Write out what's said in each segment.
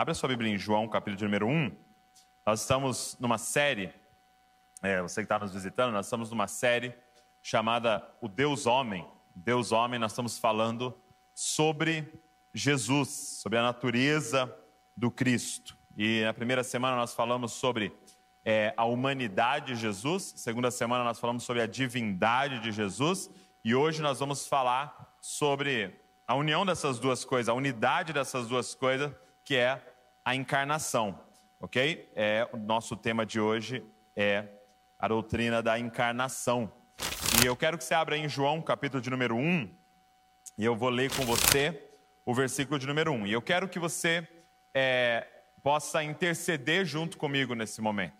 Abra sua Bíblia em João, capítulo número 1. Nós estamos numa série, é, você que está nos visitando, nós estamos numa série chamada O Deus Homem. Deus Homem, nós estamos falando sobre Jesus, sobre a natureza do Cristo. E na primeira semana nós falamos sobre é, a humanidade de Jesus, segunda semana nós falamos sobre a divindade de Jesus, e hoje nós vamos falar sobre a união dessas duas coisas, a unidade dessas duas coisas, que é a encarnação, ok? É, o nosso tema de hoje é a doutrina da encarnação. E eu quero que você abra em João, capítulo de número 1, e eu vou ler com você o versículo de número 1. E eu quero que você é, possa interceder junto comigo nesse momento.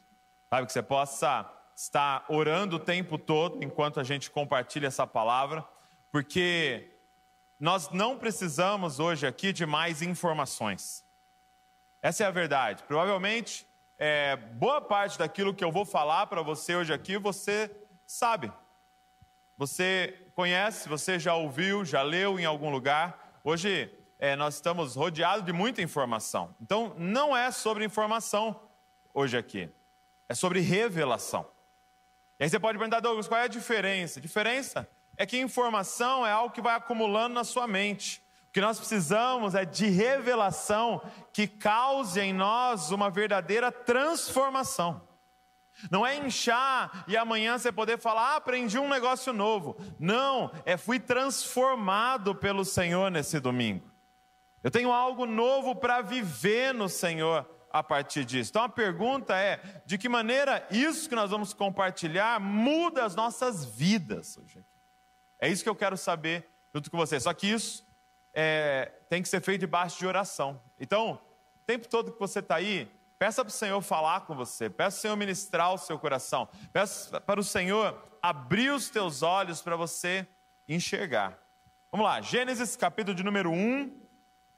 Sabe, que você possa estar orando o tempo todo enquanto a gente compartilha essa palavra, porque nós não precisamos hoje aqui de mais informações. Essa é a verdade. Provavelmente, é, boa parte daquilo que eu vou falar para você hoje aqui, você sabe. Você conhece, você já ouviu, já leu em algum lugar. Hoje é, nós estamos rodeados de muita informação. Então, não é sobre informação hoje aqui, é sobre revelação. E aí você pode perguntar, Douglas, qual é a diferença? A diferença é que informação é algo que vai acumulando na sua mente. O que nós precisamos é de revelação que cause em nós uma verdadeira transformação. Não é inchar e amanhã você poder falar, ah, aprendi um negócio novo. Não, é fui transformado pelo Senhor nesse domingo. Eu tenho algo novo para viver no Senhor a partir disso. Então a pergunta é: de que maneira isso que nós vamos compartilhar muda as nossas vidas hoje? É isso que eu quero saber junto com você. Só que isso é, tem que ser feito debaixo de oração. Então, o tempo todo que você está aí, peça para o Senhor falar com você, peça para o Senhor ministrar o seu coração, peça para o Senhor abrir os teus olhos para você enxergar. Vamos lá, Gênesis capítulo de número 1,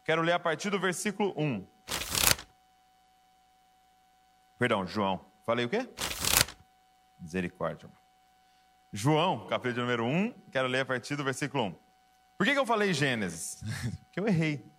quero ler a partir do versículo 1. Perdão, João. Falei o quê? Misericórdia. João, capítulo número 1, quero ler a partir do versículo 1. Por que, que eu falei Gênesis? Porque eu errei.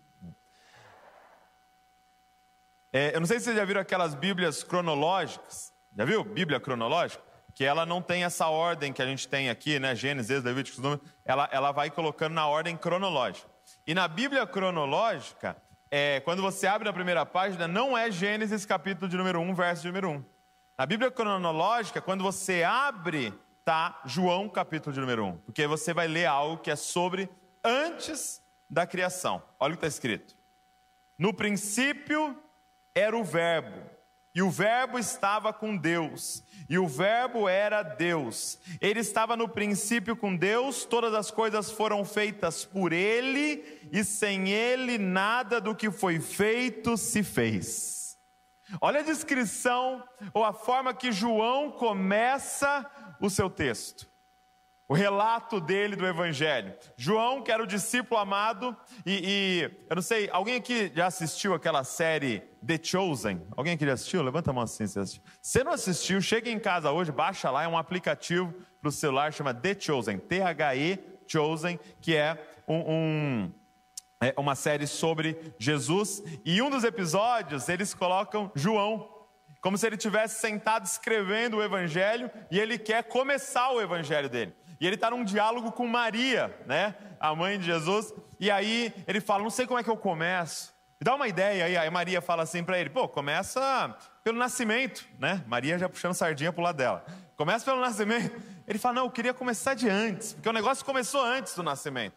É, eu não sei se vocês já viram aquelas Bíblias cronológicas. Já viu? Bíblia cronológica? Que ela não tem essa ordem que a gente tem aqui, né? Gênesis, Levíticos, Números. Ela, ela vai colocando na ordem cronológica. E na Bíblia cronológica, é, quando você abre a primeira página, não é Gênesis capítulo de número 1, verso de número 1. Na Bíblia cronológica, quando você abre está João capítulo de número 1, porque você vai ler algo que é sobre antes da criação. Olha o que está escrito. No princípio era o Verbo, e o Verbo estava com Deus, e o Verbo era Deus. Ele estava no princípio com Deus, todas as coisas foram feitas por Ele, e sem Ele nada do que foi feito se fez. Olha a descrição, ou a forma que João começa o seu texto. O relato dele do Evangelho. João, que era o discípulo amado, e, e, eu não sei, alguém aqui já assistiu aquela série The Chosen? Alguém aqui já assistiu? Levanta a mão assim se assistiu. Se não assistiu, chega em casa hoje, baixa lá, é um aplicativo para o celular, chama The Chosen, T-H-E Chosen, que é um, um é uma série sobre Jesus. E um dos episódios, eles colocam João como se ele tivesse sentado escrevendo o evangelho e ele quer começar o evangelho dele. E ele está num diálogo com Maria, né, a mãe de Jesus, e aí ele fala: Não sei como é que eu começo. Me dá uma ideia aí. Aí Maria fala assim para ele: Pô, começa pelo nascimento, né? Maria já puxando sardinha pro lado dela. Começa pelo nascimento. Ele fala: Não, eu queria começar de antes, porque o negócio começou antes do nascimento.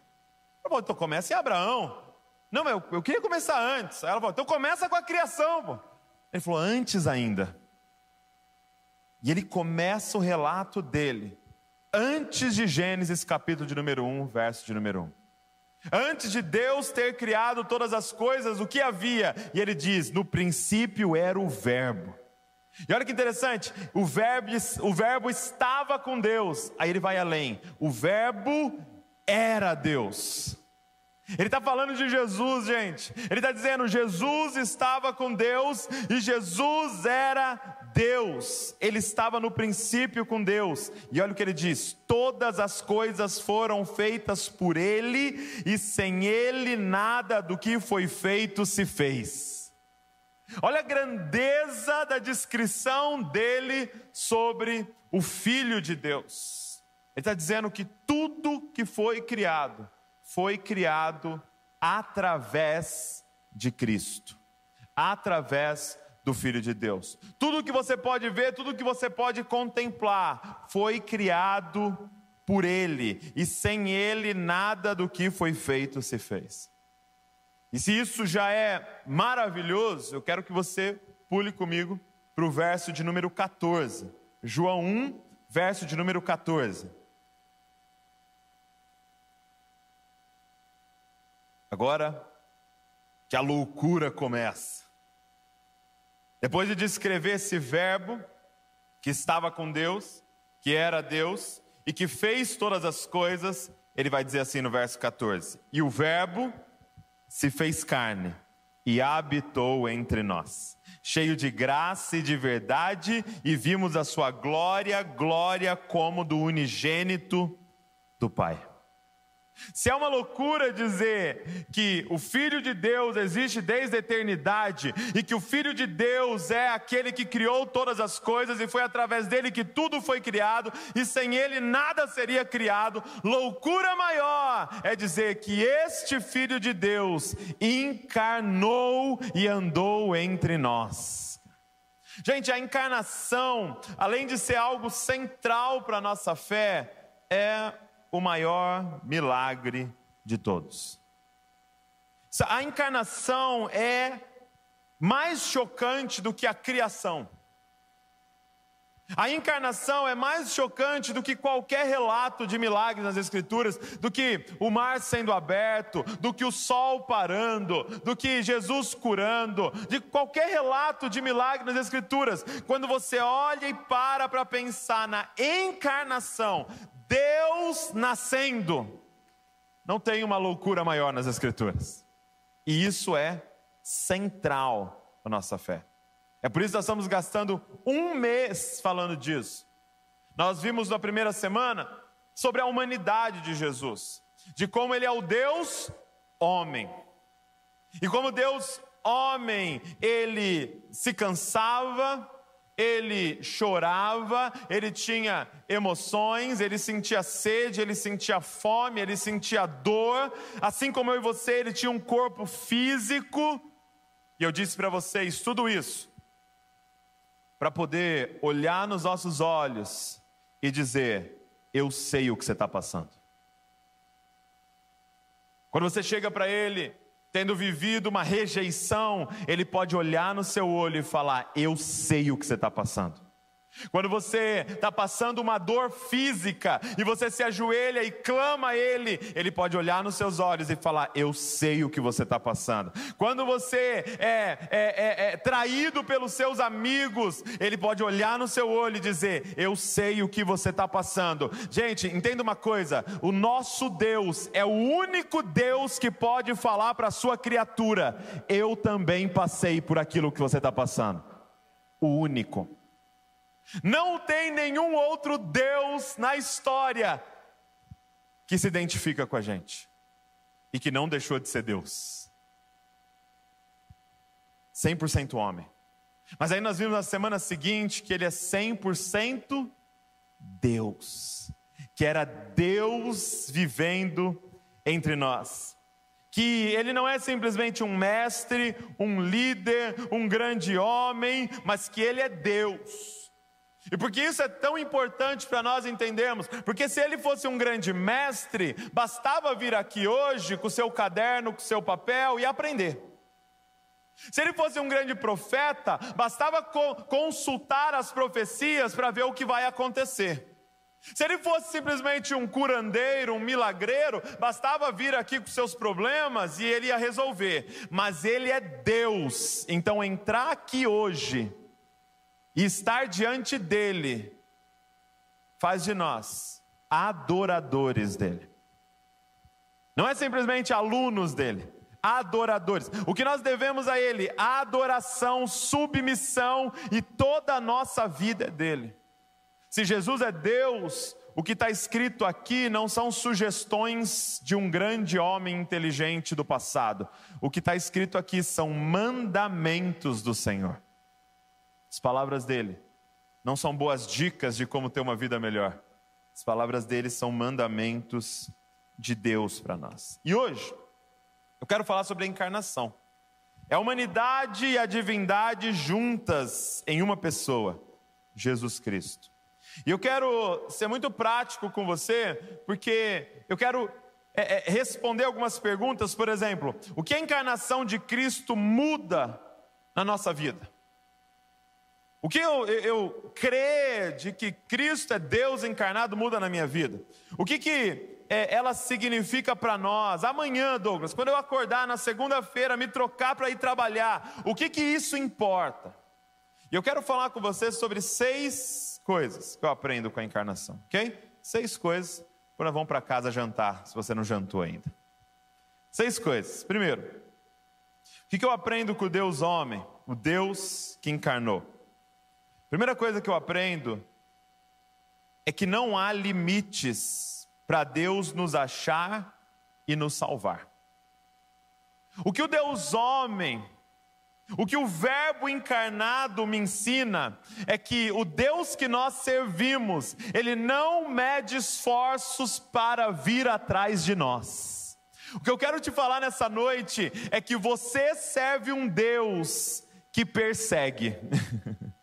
Pô, então começa em Abraão. Não, mas eu, eu queria começar antes. Aí ela falou: Então começa com a criação, pô. Ele falou: antes ainda. E ele começa o relato dele, antes de Gênesis, capítulo de número 1, verso de número 1. Antes de Deus ter criado todas as coisas, o que havia? E ele diz: no princípio era o Verbo. E olha que interessante, o verbo, o verbo estava com Deus. Aí ele vai além: o Verbo era Deus. Ele está falando de Jesus, gente. Ele está dizendo: Jesus estava com Deus e Jesus era Deus. Ele estava no princípio com Deus. E olha o que ele diz: todas as coisas foram feitas por Ele e sem Ele nada do que foi feito se fez. Olha a grandeza da descrição dele sobre o Filho de Deus. Ele está dizendo que tudo que foi criado, foi criado através de Cristo, através do Filho de Deus. Tudo que você pode ver, tudo que você pode contemplar, foi criado por Ele, e sem Ele nada do que foi feito se fez. E se isso já é maravilhoso, eu quero que você pule comigo para o verso de número 14. João 1, verso de número 14. Agora que a loucura começa. Depois de descrever esse verbo que estava com Deus, que era Deus e que fez todas as coisas, ele vai dizer assim no verso 14: E o verbo se fez carne e habitou entre nós, cheio de graça e de verdade, e vimos a sua glória, glória como do unigênito do Pai. Se é uma loucura dizer que o Filho de Deus existe desde a eternidade e que o Filho de Deus é aquele que criou todas as coisas e foi através dele que tudo foi criado e sem ele nada seria criado, loucura maior é dizer que este Filho de Deus encarnou e andou entre nós. Gente, a encarnação, além de ser algo central para a nossa fé, é o maior milagre de todos. A encarnação é mais chocante do que a criação. A encarnação é mais chocante do que qualquer relato de milagres nas Escrituras, do que o mar sendo aberto, do que o sol parando, do que Jesus curando, de qualquer relato de milagre nas Escrituras. Quando você olha e para para pensar na encarnação, Deus nascendo. Não tem uma loucura maior nas Escrituras. E isso é central para a nossa fé. É por isso que nós estamos gastando um mês falando disso. Nós vimos na primeira semana sobre a humanidade de Jesus, de como ele é o Deus homem. E como Deus homem, ele se cansava, ele chorava, ele tinha emoções, ele sentia sede, ele sentia fome, ele sentia dor, assim como eu e você, ele tinha um corpo físico. E eu disse para vocês tudo isso para poder olhar nos nossos olhos e dizer: Eu sei o que você está passando. Quando você chega para ele, tendo vivido uma rejeição, ele pode olhar no seu olho e falar: Eu sei o que você está passando. Quando você está passando uma dor física e você se ajoelha e clama a Ele, Ele pode olhar nos seus olhos e falar: Eu sei o que você está passando. Quando você é, é, é, é, traído pelos seus amigos, Ele pode olhar no seu olho e dizer: Eu sei o que você está passando. Gente, entenda uma coisa: o nosso Deus é o único Deus que pode falar para a sua criatura: Eu também passei por aquilo que você está passando. O único. Não tem nenhum outro Deus na história que se identifica com a gente e que não deixou de ser Deus. 100% homem. Mas aí nós vimos na semana seguinte que ele é 100% Deus, que era Deus vivendo entre nós. Que ele não é simplesmente um mestre, um líder, um grande homem, mas que ele é Deus e por que isso é tão importante para nós entendermos? Porque se ele fosse um grande mestre, bastava vir aqui hoje com o seu caderno, com o seu papel e aprender. Se ele fosse um grande profeta, bastava co consultar as profecias para ver o que vai acontecer. Se ele fosse simplesmente um curandeiro, um milagreiro, bastava vir aqui com seus problemas e ele ia resolver. Mas ele é Deus, então entrar aqui hoje e estar diante dele faz de nós adoradores dele. Não é simplesmente alunos dele, adoradores. O que nós devemos a ele? Adoração, submissão e toda a nossa vida é dele. Se Jesus é Deus, o que está escrito aqui não são sugestões de um grande homem inteligente do passado. O que está escrito aqui são mandamentos do Senhor. As palavras dele não são boas dicas de como ter uma vida melhor. As palavras dele são mandamentos de Deus para nós. E hoje, eu quero falar sobre a encarnação. É a humanidade e a divindade juntas em uma pessoa, Jesus Cristo. E eu quero ser muito prático com você, porque eu quero é, é, responder algumas perguntas, por exemplo, o que a encarnação de Cristo muda na nossa vida? O que eu, eu, crer de que Cristo é Deus encarnado muda na minha vida? O que, que é, ela significa para nós? Amanhã, Douglas, quando eu acordar na segunda-feira, me trocar para ir trabalhar, o que, que isso importa? E eu quero falar com você sobre seis coisas que eu aprendo com a encarnação, ok? Seis coisas quando vamos para casa jantar, se você não jantou ainda. Seis coisas. Primeiro, o que, que eu aprendo com o Deus homem, o Deus que encarnou? Primeira coisa que eu aprendo é que não há limites para Deus nos achar e nos salvar. O que o Deus homem, o que o Verbo encarnado me ensina é que o Deus que nós servimos, ele não mede esforços para vir atrás de nós. O que eu quero te falar nessa noite é que você serve um Deus que persegue.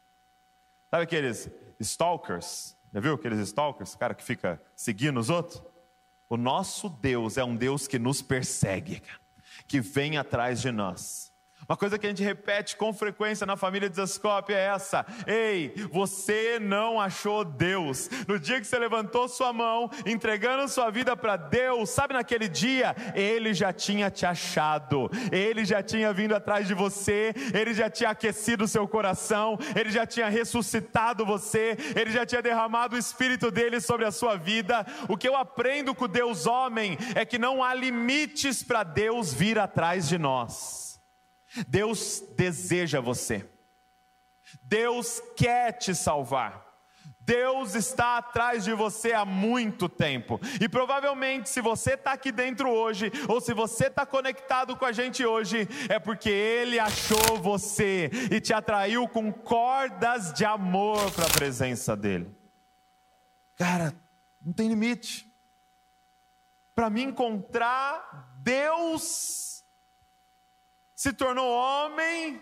Sabe aqueles stalkers? Já viu aqueles stalkers? Cara que fica seguindo os outros? O nosso Deus é um Deus que nos persegue, que vem atrás de nós. Uma coisa que a gente repete com frequência na família de Zascope é essa: Ei, você não achou Deus. No dia que você levantou sua mão, entregando sua vida para Deus, sabe naquele dia, Ele já tinha te achado, Ele já tinha vindo atrás de você, Ele já tinha aquecido o seu coração, Ele já tinha ressuscitado você, Ele já tinha derramado o Espírito dele sobre a sua vida. O que eu aprendo com Deus homem é que não há limites para Deus vir atrás de nós. Deus deseja você. Deus quer te salvar. Deus está atrás de você há muito tempo. E provavelmente, se você está aqui dentro hoje, ou se você está conectado com a gente hoje, é porque Ele achou você e te atraiu com cordas de amor para a presença dEle. Cara, não tem limite. Para me encontrar Deus se tornou homem,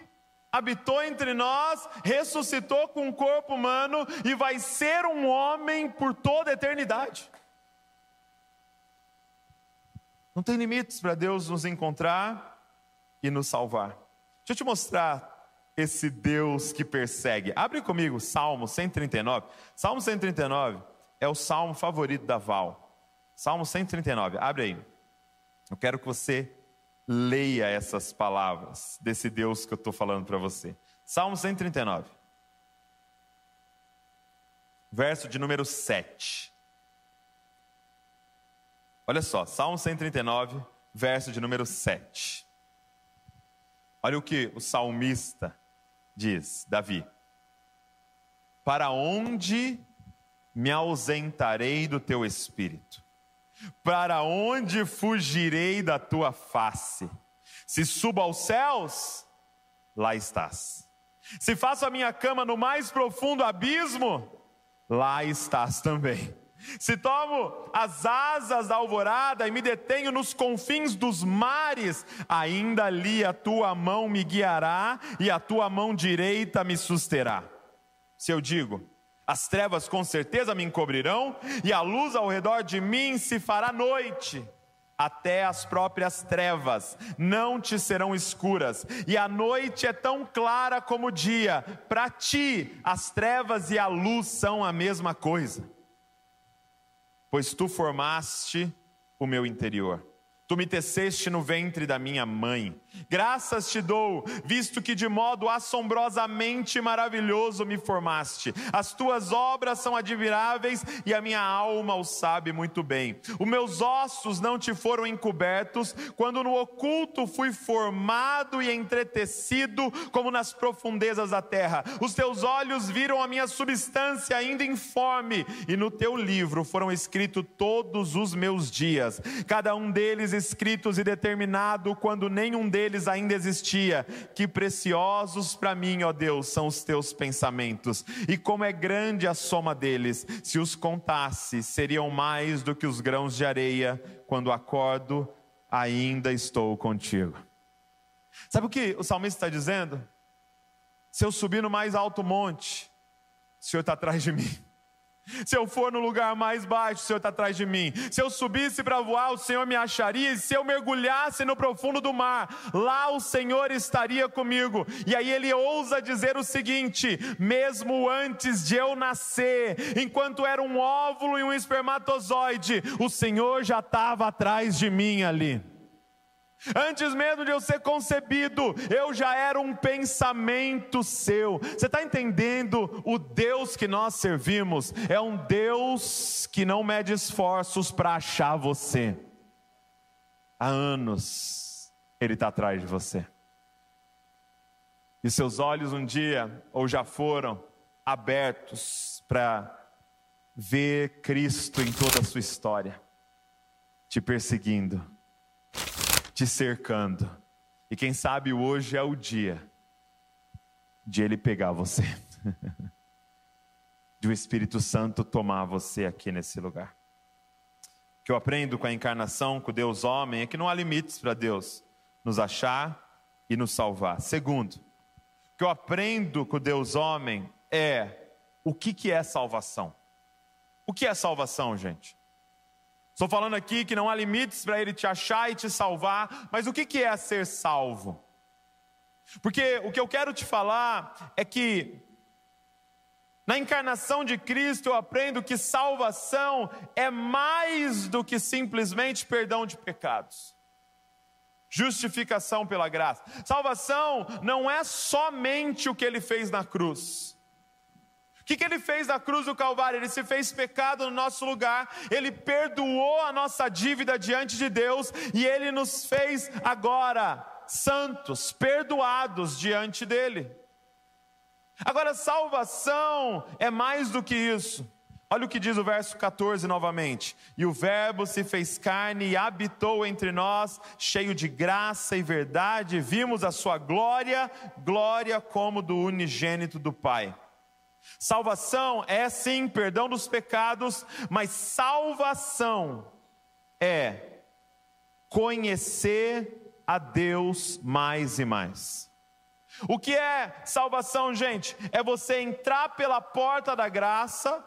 habitou entre nós, ressuscitou com um corpo humano e vai ser um homem por toda a eternidade. Não tem limites para Deus nos encontrar e nos salvar. Deixa eu te mostrar esse Deus que persegue. Abre comigo Salmo 139. Salmo 139 é o salmo favorito da Val. Salmo 139, abre aí. Eu quero que você leia essas palavras desse Deus que eu estou falando para você. Salmo 139, verso de número 7. Olha só, Salmo 139, verso de número 7. Olha o que o salmista diz, Davi: Para onde me ausentarei do teu espírito? Para onde fugirei da tua face? Se subo aos céus, lá estás. Se faço a minha cama no mais profundo abismo, lá estás também. Se tomo as asas da alvorada e me detenho nos confins dos mares, ainda ali a tua mão me guiará e a tua mão direita me susterá. Se eu digo, as trevas com certeza me encobrirão, e a luz ao redor de mim se fará noite. Até as próprias trevas não te serão escuras, e a noite é tão clara como o dia. Para ti, as trevas e a luz são a mesma coisa. Pois tu formaste o meu interior Tu me teceste no ventre da minha mãe. Graças te dou, visto que de modo assombrosamente maravilhoso me formaste. As tuas obras são admiráveis e a minha alma o sabe muito bem. Os meus ossos não te foram encobertos, quando no oculto fui formado e entretecido, como nas profundezas da terra. Os teus olhos viram a minha substância ainda informe, e no teu livro foram escritos todos os meus dias, cada um deles escritos e determinado quando nenhum deles ainda existia. Que preciosos para mim, ó Deus, são os teus pensamentos, e como é grande a soma deles. Se os contasse, seriam mais do que os grãos de areia. Quando acordo, ainda estou contigo. Sabe o que o salmista está dizendo? Se eu subir no mais alto monte, o Senhor está atrás de mim. Se eu for no lugar mais baixo, o Senhor está atrás de mim. Se eu subisse para voar, o Senhor me acharia. E se eu mergulhasse no profundo do mar, lá o Senhor estaria comigo. E aí ele ousa dizer o seguinte: mesmo antes de eu nascer, enquanto era um óvulo e um espermatozoide, o Senhor já estava atrás de mim ali. Antes mesmo de eu ser concebido, eu já era um pensamento seu. Você está entendendo? O Deus que nós servimos é um Deus que não mede esforços para achar você. Há anos Ele está atrás de você. E seus olhos um dia, ou já foram, abertos para ver Cristo em toda a sua história, te perseguindo te cercando. E quem sabe hoje é o dia de Ele pegar você, de o Espírito Santo tomar você aqui nesse lugar. O que eu aprendo com a encarnação, com Deus homem, é que não há limites para Deus nos achar e nos salvar. Segundo, o que eu aprendo com Deus homem é o que, que é salvação. O que é salvação, gente? Estou falando aqui que não há limites para ele te achar e te salvar, mas o que é ser salvo? Porque o que eu quero te falar é que na encarnação de Cristo eu aprendo que salvação é mais do que simplesmente perdão de pecados. Justificação pela graça. Salvação não é somente o que ele fez na cruz. Que, que ele fez na cruz do Calvário? Ele se fez pecado no nosso lugar, ele perdoou a nossa dívida diante de Deus e ele nos fez agora santos, perdoados diante dele. Agora, salvação é mais do que isso. Olha o que diz o verso 14 novamente. E o Verbo se fez carne e habitou entre nós, cheio de graça e verdade, vimos a sua glória, glória como do unigênito do Pai. Salvação é sim perdão dos pecados, mas salvação é conhecer a Deus mais e mais. O que é salvação, gente? É você entrar pela porta da graça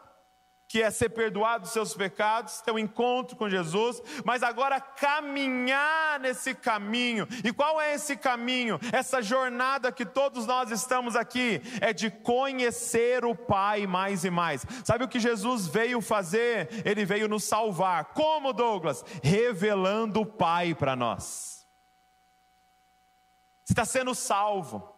que é ser perdoado dos seus pecados, ter um encontro com Jesus, mas agora caminhar nesse caminho. E qual é esse caminho? Essa jornada que todos nós estamos aqui é de conhecer o Pai mais e mais. Sabe o que Jesus veio fazer? Ele veio nos salvar. Como, Douglas? Revelando o Pai para nós. Você está sendo salvo.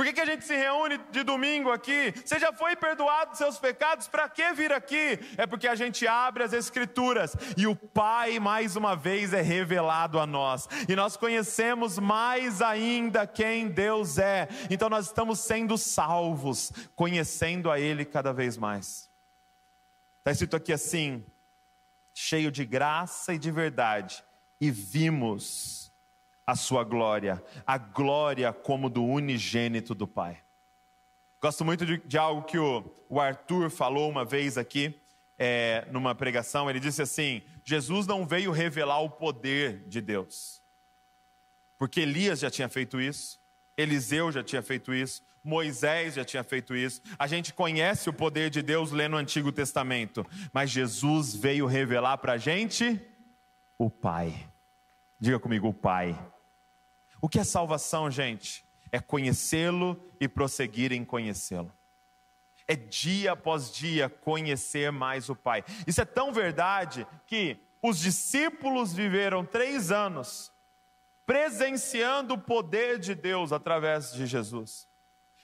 Por que, que a gente se reúne de domingo aqui? Você já foi perdoado dos seus pecados? Para que vir aqui? É porque a gente abre as Escrituras e o Pai, mais uma vez, é revelado a nós. E nós conhecemos mais ainda quem Deus é. Então nós estamos sendo salvos, conhecendo a Ele cada vez mais. Está escrito aqui assim: cheio de graça e de verdade, e vimos a sua glória, a glória como do unigênito do Pai. Gosto muito de, de algo que o, o, Arthur falou uma vez aqui, é, numa pregação. Ele disse assim: Jesus não veio revelar o poder de Deus, porque Elias já tinha feito isso, Eliseu já tinha feito isso, Moisés já tinha feito isso. A gente conhece o poder de Deus lendo o Antigo Testamento, mas Jesus veio revelar para a gente o Pai. Diga comigo, o Pai. O que é salvação, gente? É conhecê-lo e prosseguir em conhecê-lo. É dia após dia conhecer mais o Pai. Isso é tão verdade que os discípulos viveram três anos presenciando o poder de Deus através de Jesus.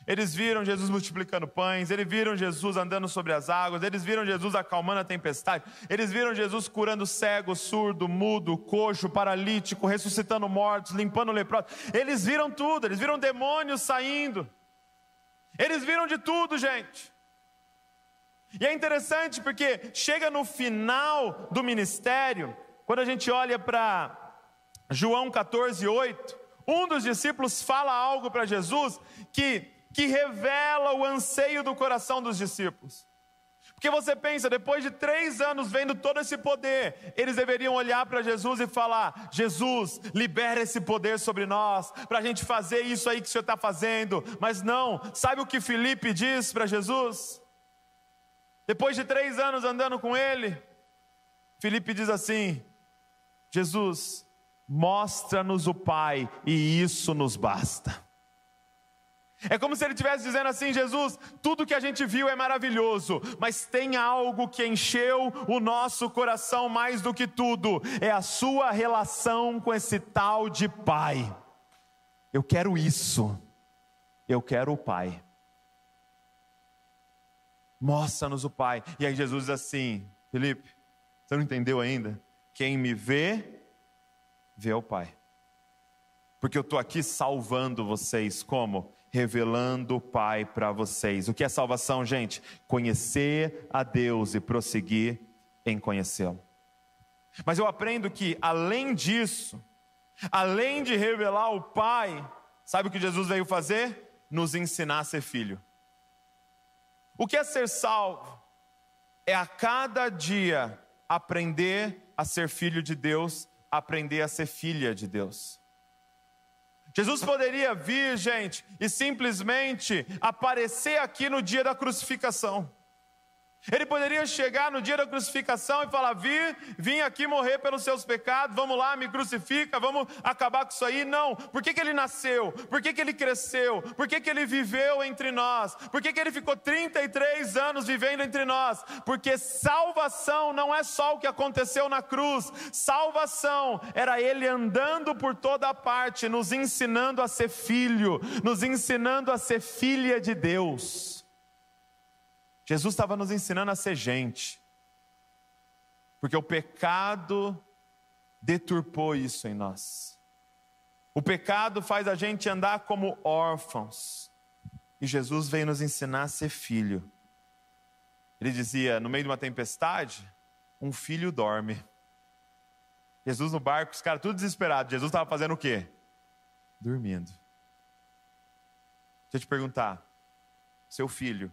Eles viram Jesus multiplicando pães, eles viram Jesus andando sobre as águas, eles viram Jesus acalmando a tempestade, eles viram Jesus curando cego, surdo, mudo, coxo, paralítico, ressuscitando mortos, limpando leprosos. Eles viram tudo, eles viram demônios saindo. Eles viram de tudo, gente. E é interessante porque chega no final do ministério, quando a gente olha para João 14, 8, um dos discípulos fala algo para Jesus que que revela o anseio do coração dos discípulos. Porque você pensa, depois de três anos vendo todo esse poder, eles deveriam olhar para Jesus e falar: Jesus, libera esse poder sobre nós, para a gente fazer isso aí que o Senhor está fazendo. Mas não, sabe o que Felipe diz para Jesus? Depois de três anos andando com ele, Felipe diz assim: Jesus, mostra-nos o Pai, e isso nos basta. É como se ele estivesse dizendo assim: Jesus, tudo que a gente viu é maravilhoso, mas tem algo que encheu o nosso coração mais do que tudo: é a sua relação com esse tal de Pai. Eu quero isso, eu quero o Pai. Mostra-nos o Pai. E aí Jesus diz assim: Felipe, você não entendeu ainda? Quem me vê, vê o Pai. Porque eu estou aqui salvando vocês, como? Revelando o Pai para vocês. O que é salvação, gente? Conhecer a Deus e prosseguir em conhecê-lo. Mas eu aprendo que, além disso, além de revelar o Pai, sabe o que Jesus veio fazer? Nos ensinar a ser filho. O que é ser salvo? É a cada dia aprender a ser filho de Deus, aprender a ser filha de Deus. Jesus poderia vir, gente, e simplesmente aparecer aqui no dia da crucificação. Ele poderia chegar no dia da crucificação e falar: Vir, vim aqui morrer pelos seus pecados, vamos lá, me crucifica, vamos acabar com isso aí. Não, por que, que ele nasceu? Por que, que ele cresceu? Por que, que ele viveu entre nós? Por que, que ele ficou 33 anos vivendo entre nós? Porque salvação não é só o que aconteceu na cruz, salvação era ele andando por toda parte, nos ensinando a ser filho, nos ensinando a ser filha de Deus. Jesus estava nos ensinando a ser gente, porque o pecado deturpou isso em nós. O pecado faz a gente andar como órfãos, e Jesus veio nos ensinar a ser filho. Ele dizia: no meio de uma tempestade, um filho dorme. Jesus no barco, os caras tudo desesperados. Jesus estava fazendo o quê? Dormindo. Deixa eu te perguntar: seu filho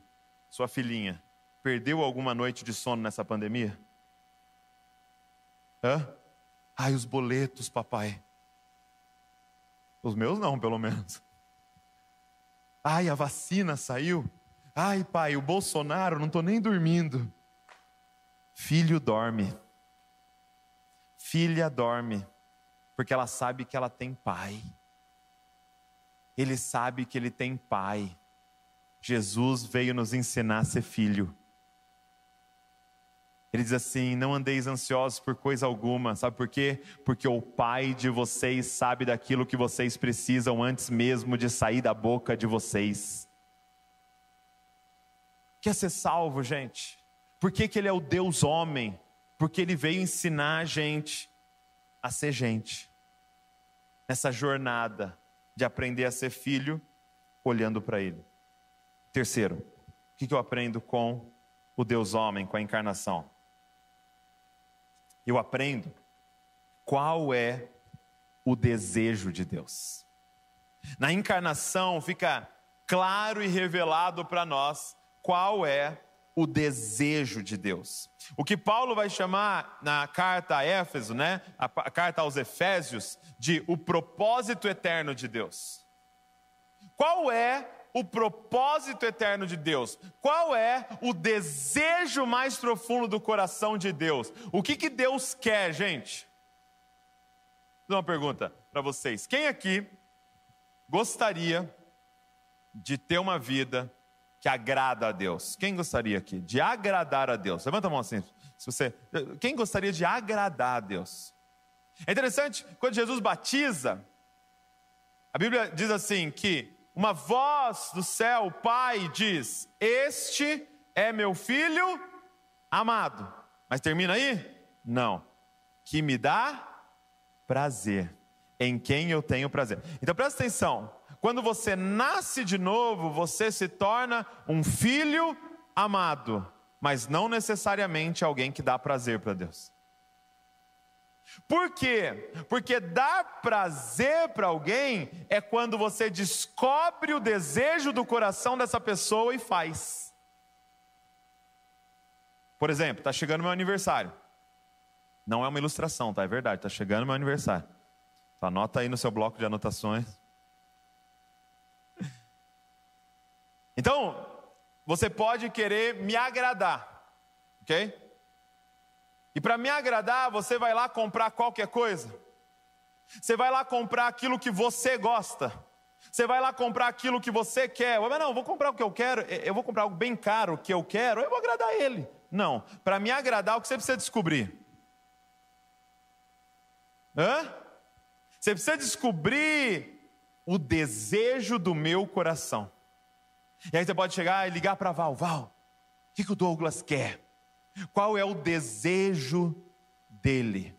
sua filhinha, perdeu alguma noite de sono nessa pandemia? Hã? Ai, os boletos, papai. Os meus não, pelo menos. Ai, a vacina saiu. Ai, pai, o Bolsonaro, não estou nem dormindo. Filho dorme. Filha dorme, porque ela sabe que ela tem pai. Ele sabe que ele tem pai. Jesus veio nos ensinar a ser filho. Ele diz assim: Não andeis ansiosos por coisa alguma, sabe por quê? Porque o Pai de vocês sabe daquilo que vocês precisam antes mesmo de sair da boca de vocês. Quer ser salvo, gente? Por que, que Ele é o Deus homem? Porque Ele veio ensinar a gente a ser gente. Nessa jornada de aprender a ser filho, olhando para Ele. Terceiro, o que eu aprendo com o Deus homem, com a encarnação? Eu aprendo qual é o desejo de Deus. Na encarnação fica claro e revelado para nós qual é o desejo de Deus. O que Paulo vai chamar na carta a Éfeso, né, a, carta aos Efésios, de o propósito eterno de Deus. Qual é o propósito eterno de Deus? Qual é o desejo mais profundo do coração de Deus? O que, que Deus quer, gente? Uma pergunta para vocês. Quem aqui gostaria de ter uma vida que agrada a Deus? Quem gostaria aqui de agradar a Deus? Levanta a mão assim. Se você, quem gostaria de agradar a Deus? É interessante, quando Jesus batiza, a Bíblia diz assim que uma voz do céu, o Pai diz: "Este é meu filho amado". Mas termina aí? Não. Que me dá prazer, em quem eu tenho prazer. Então presta atenção. Quando você nasce de novo, você se torna um filho amado, mas não necessariamente alguém que dá prazer para Deus. Por quê? Porque dar prazer para alguém é quando você descobre o desejo do coração dessa pessoa e faz. Por exemplo, está chegando meu aniversário. Não é uma ilustração, tá? É verdade, está chegando meu aniversário. Então, anota aí no seu bloco de anotações. Então, você pode querer me agradar, ok? E para me agradar, você vai lá comprar qualquer coisa. Você vai lá comprar aquilo que você gosta. Você vai lá comprar aquilo que você quer. Mas não, vou comprar o que eu quero. Eu vou comprar algo bem caro que eu quero. Eu vou agradar ele. Não. Para me agradar, o que você precisa descobrir? Hã? Você precisa descobrir o desejo do meu coração. E aí você pode chegar e ligar para Val, Val, o que, que o Douglas quer? Qual é o desejo dele?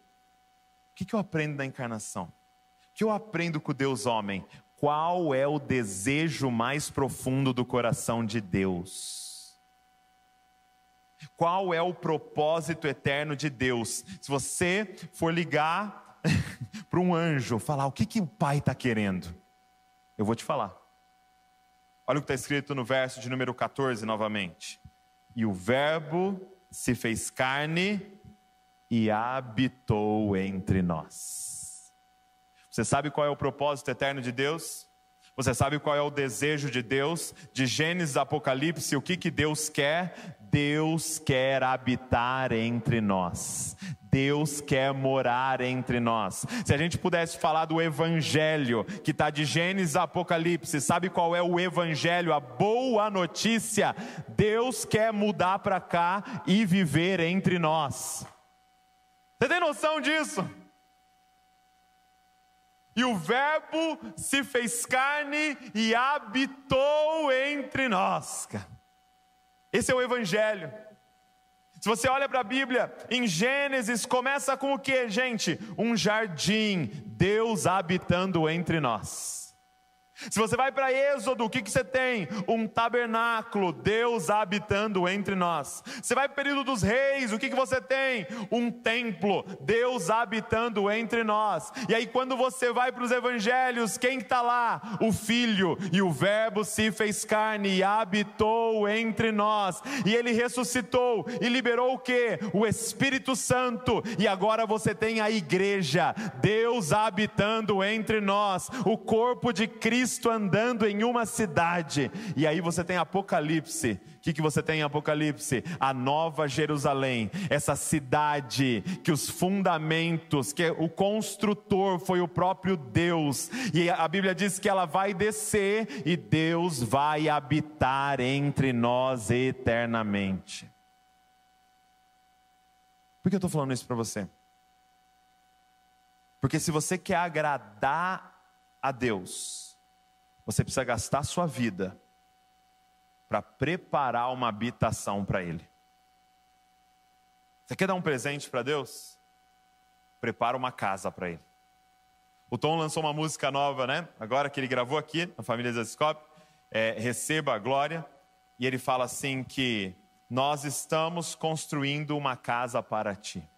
O que, eu aprendo na encarnação? O que eu aprendo com Deus homem? Qual é o desejo mais profundo do coração de Deus? Qual é o propósito eterno de Deus? Se você for ligar para um anjo, falar o que, que o pai está querendo, eu vou te falar. Olha o que está escrito no verso de número 14 novamente. E o Verbo se fez carne e habitou entre nós. Você sabe qual é o propósito eterno de Deus? Você sabe qual é o desejo de Deus? De Gênesis Apocalipse, o que, que Deus quer? Deus quer habitar entre nós. Deus quer morar entre nós. Se a gente pudesse falar do Evangelho, que está de Gênesis a Apocalipse, sabe qual é o Evangelho? A boa notícia: Deus quer mudar para cá e viver entre nós. Você tem noção disso? E o Verbo se fez carne e habitou entre nós. Esse é o Evangelho. Se você olha para a Bíblia, em Gênesis, começa com o que, gente? Um jardim, Deus habitando entre nós. Se você vai para Êxodo, o que, que você tem? Um tabernáculo, Deus habitando entre nós. Você vai para o período dos reis, o que, que você tem? Um templo, Deus habitando entre nós. E aí, quando você vai para os evangelhos, quem está lá? O Filho, e o Verbo se fez carne e habitou entre nós. E ele ressuscitou e liberou o que? O Espírito Santo. E agora você tem a igreja, Deus habitando entre nós, o corpo de Cristo Cristo andando em uma cidade. E aí você tem Apocalipse. O que, que você tem em Apocalipse? A nova Jerusalém, essa cidade que os fundamentos, que o construtor foi o próprio Deus. E a Bíblia diz que ela vai descer e Deus vai habitar entre nós eternamente. Por que eu estou falando isso para você? Porque se você quer agradar a Deus, você precisa gastar sua vida para preparar uma habitação para Ele. Você quer dar um presente para Deus? Prepara uma casa para Ele. O Tom lançou uma música nova, né? Agora que ele gravou aqui na família Zescope, é, Receba a Glória. E ele fala assim que nós estamos construindo uma casa para Ti.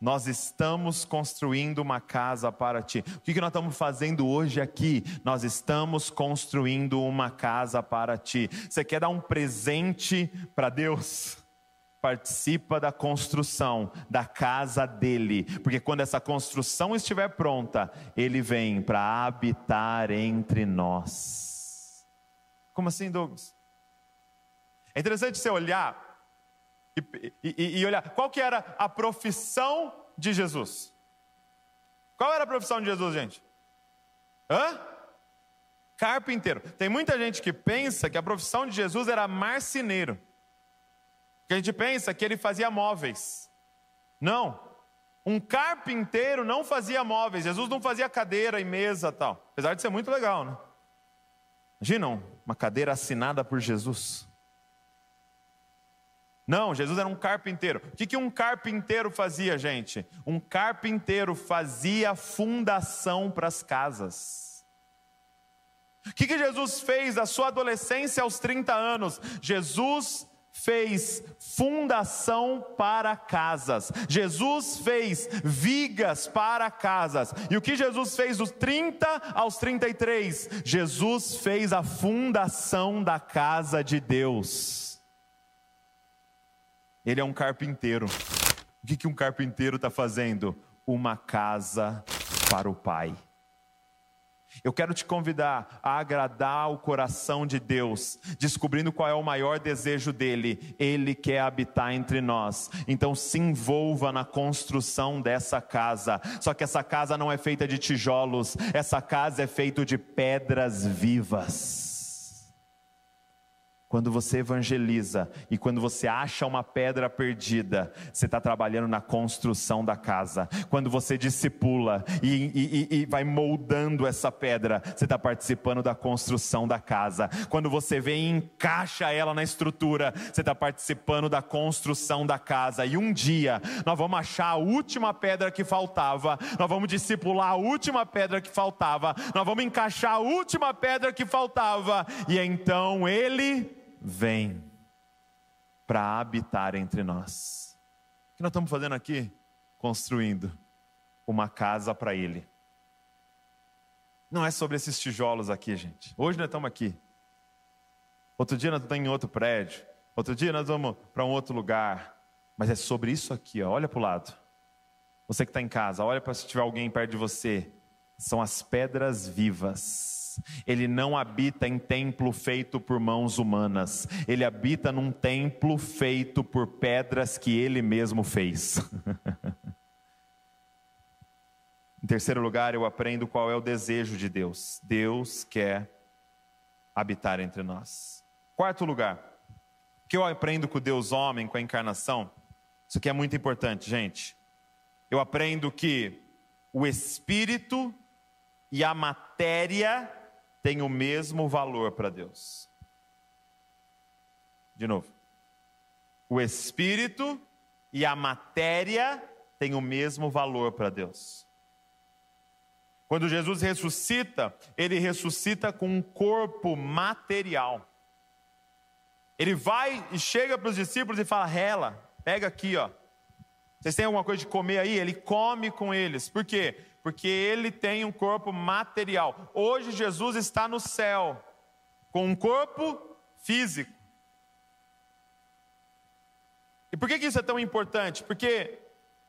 Nós estamos construindo uma casa para ti. O que nós estamos fazendo hoje aqui? Nós estamos construindo uma casa para ti. Você quer dar um presente para Deus? Participa da construção da casa dele, porque quando essa construção estiver pronta, ele vem para habitar entre nós. Como assim, Douglas? É interessante você olhar e, e, e olhar qual que era a profissão de Jesus. Qual era a profissão de Jesus, gente? Hã? Carpinteiro. Tem muita gente que pensa que a profissão de Jesus era marceneiro. Que a gente pensa que ele fazia móveis. Não. Um carpinteiro não fazia móveis. Jesus não fazia cadeira e mesa tal. Apesar de ser muito legal, né? Imaginam uma cadeira assinada por Jesus. Não, Jesus era um carpinteiro. O que, que um carpinteiro fazia, gente? Um carpinteiro fazia fundação para as casas. O que, que Jesus fez da sua adolescência aos 30 anos? Jesus fez fundação para casas. Jesus fez vigas para casas. E o que Jesus fez dos 30 aos 33? Jesus fez a fundação da casa de Deus. Ele é um carpinteiro. O que, que um carpinteiro está fazendo? Uma casa para o Pai. Eu quero te convidar a agradar o coração de Deus, descobrindo qual é o maior desejo dele. Ele quer habitar entre nós. Então se envolva na construção dessa casa. Só que essa casa não é feita de tijolos, essa casa é feita de pedras vivas. Quando você evangeliza e quando você acha uma pedra perdida, você está trabalhando na construção da casa. Quando você discipula e, e, e vai moldando essa pedra, você está participando da construção da casa. Quando você vem e encaixa ela na estrutura, você está participando da construção da casa. E um dia nós vamos achar a última pedra que faltava, nós vamos discipular a última pedra que faltava, nós vamos encaixar a última pedra que faltava, e então ele vem para habitar entre nós. O que nós estamos fazendo aqui? Construindo uma casa para Ele. Não é sobre esses tijolos aqui, gente. Hoje nós estamos aqui. Outro dia nós estamos em outro prédio. Outro dia nós vamos para um outro lugar. Mas é sobre isso aqui, ó. olha para o lado. Você que está em casa, olha para se tiver alguém perto de você. São as pedras vivas ele não habita em templo feito por mãos humanas. Ele habita num templo feito por pedras que ele mesmo fez. em terceiro lugar, eu aprendo qual é o desejo de Deus. Deus quer habitar entre nós. Quarto lugar, o que eu aprendo com Deus homem, com a encarnação? Isso aqui é muito importante, gente. Eu aprendo que o espírito e a matéria tem o mesmo valor para Deus. De novo. O espírito e a matéria têm o mesmo valor para Deus. Quando Jesus ressuscita, ele ressuscita com um corpo material. Ele vai e chega para os discípulos e fala: Rela, pega aqui, ó. Vocês têm alguma coisa de comer aí? Ele come com eles. Por quê? Porque ele tem um corpo material. Hoje Jesus está no céu, com um corpo físico. E por que, que isso é tão importante? Porque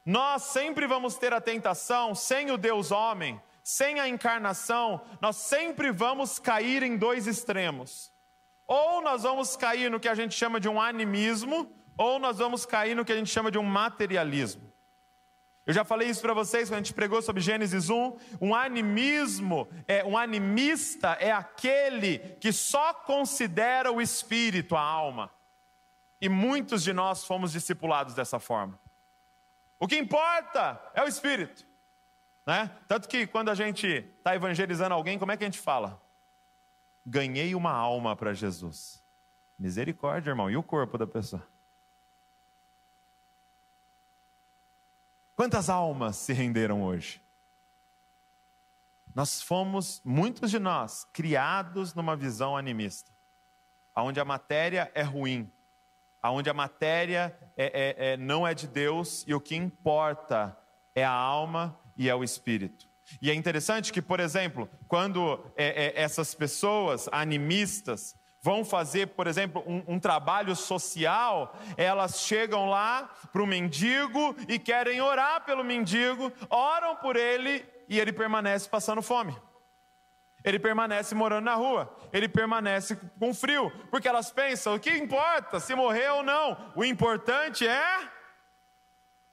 nós sempre vamos ter a tentação, sem o Deus homem, sem a encarnação, nós sempre vamos cair em dois extremos. Ou nós vamos cair no que a gente chama de um animismo, ou nós vamos cair no que a gente chama de um materialismo. Eu já falei isso para vocês quando a gente pregou sobre Gênesis 1. Um animismo, é, um animista é aquele que só considera o espírito, a alma. E muitos de nós fomos discipulados dessa forma. O que importa é o espírito. Né? Tanto que quando a gente está evangelizando alguém, como é que a gente fala? Ganhei uma alma para Jesus. Misericórdia, irmão. E o corpo da pessoa? Quantas almas se renderam hoje? Nós fomos, muitos de nós, criados numa visão animista, onde a matéria é ruim, onde a matéria é, é, é, não é de Deus e o que importa é a alma e é o espírito. E é interessante que, por exemplo, quando é, é, essas pessoas animistas vão fazer, por exemplo, um, um trabalho social, elas chegam lá para o mendigo e querem orar pelo mendigo, oram por ele e ele permanece passando fome. Ele permanece morando na rua, ele permanece com frio, porque elas pensam: o que importa se morrer ou não? O importante é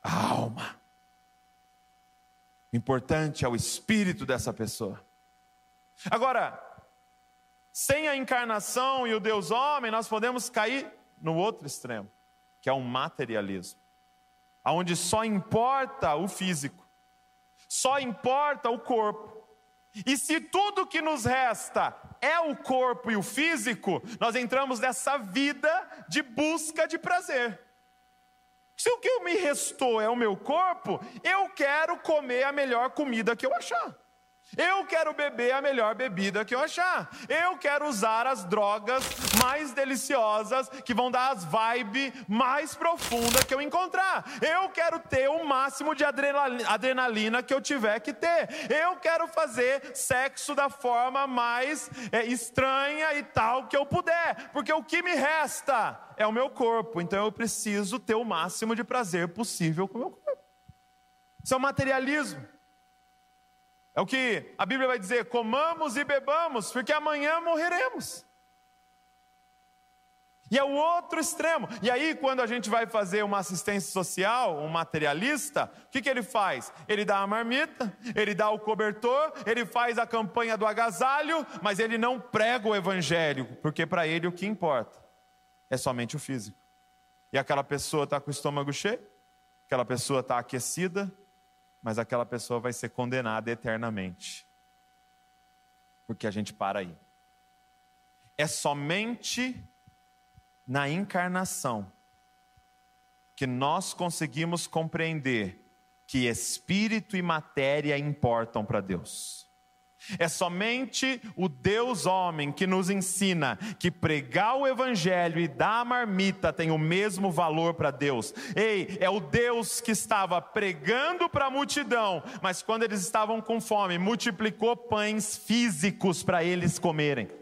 a alma. O importante é o espírito dessa pessoa. Agora, sem a encarnação e o Deus homem, nós podemos cair no outro extremo. que é um materialismo, aonde só importa o físico, só importa o corpo. E se tudo que nos resta é o corpo e o físico, nós entramos nessa vida de busca de prazer. Se o que me restou é o meu corpo, eu quero comer a melhor comida que eu achar. Eu quero beber a melhor bebida que eu achar. Eu quero usar as drogas mais deliciosas que vão dar as vibes mais profundas que eu encontrar. Eu quero ter o máximo de adrenalina que eu tiver que ter. Eu quero fazer sexo da forma mais é, estranha e tal que eu puder. Porque o que me resta é o meu corpo. Então eu preciso ter o máximo de prazer possível com o meu corpo. Isso é o materialismo. É o que a Bíblia vai dizer: comamos e bebamos, porque amanhã morreremos. E é o outro extremo. E aí, quando a gente vai fazer uma assistência social, um materialista, o que, que ele faz? Ele dá a marmita, ele dá o cobertor, ele faz a campanha do agasalho, mas ele não prega o evangelho, porque para ele o que importa é somente o físico. E aquela pessoa está com o estômago cheio, aquela pessoa está aquecida, mas aquela pessoa vai ser condenada eternamente. Porque a gente para aí. É somente na encarnação que nós conseguimos compreender que espírito e matéria importam para Deus. É somente o Deus homem que nos ensina que pregar o evangelho e dar a marmita tem o mesmo valor para Deus. Ei, é o Deus que estava pregando para a multidão, mas quando eles estavam com fome, multiplicou pães físicos para eles comerem.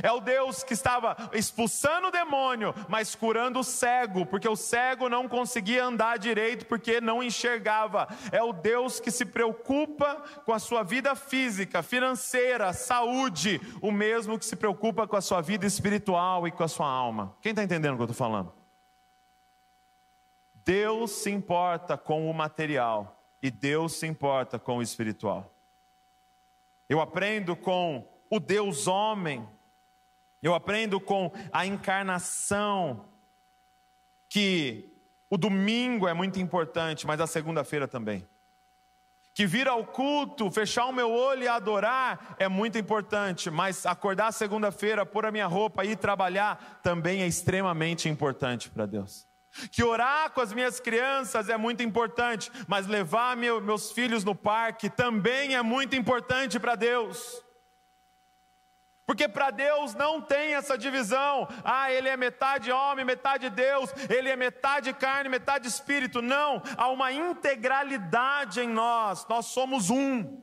É o Deus que estava expulsando o demônio, mas curando o cego, porque o cego não conseguia andar direito porque não enxergava. É o Deus que se preocupa com a sua vida física, financeira, saúde, o mesmo que se preocupa com a sua vida espiritual e com a sua alma. Quem está entendendo o que eu estou falando? Deus se importa com o material e Deus se importa com o espiritual. Eu aprendo com o Deus homem eu aprendo com a encarnação que o domingo é muito importante, mas a segunda-feira também. Que vir ao culto, fechar o meu olho e adorar é muito importante, mas acordar segunda-feira, pôr a minha roupa e ir trabalhar também é extremamente importante para Deus. Que orar com as minhas crianças é muito importante, mas levar meu, meus filhos no parque também é muito importante para Deus. Porque para Deus não tem essa divisão. Ah, ele é metade homem, metade Deus, ele é metade carne, metade espírito. Não, há uma integralidade em nós. Nós somos um: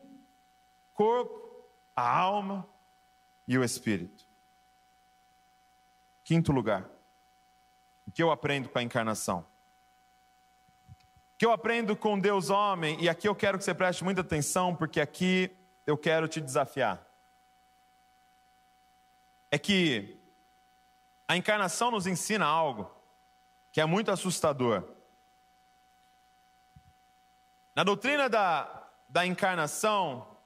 corpo, a alma e o espírito. Quinto lugar, o que eu aprendo com a encarnação? O que eu aprendo com Deus homem, e aqui eu quero que você preste muita atenção, porque aqui eu quero te desafiar é que a encarnação nos ensina algo que é muito assustador. Na doutrina da, da encarnação,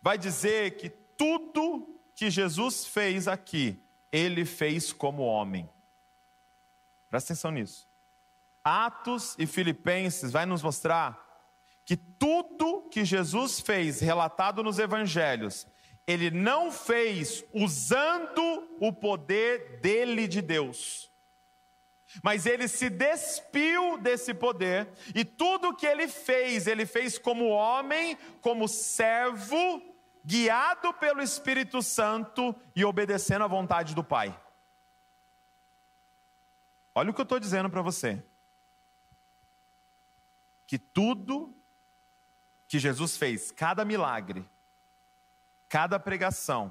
vai dizer que tudo que Jesus fez aqui, ele fez como homem. Presta atenção nisso. Atos e Filipenses vai nos mostrar que tudo que Jesus fez, relatado nos evangelhos, ele não fez usando o poder dele de Deus. Mas ele se despiu desse poder e tudo que ele fez, ele fez como homem, como servo, guiado pelo Espírito Santo e obedecendo à vontade do Pai. Olha o que eu estou dizendo para você. Que tudo que Jesus fez, cada milagre, cada pregação,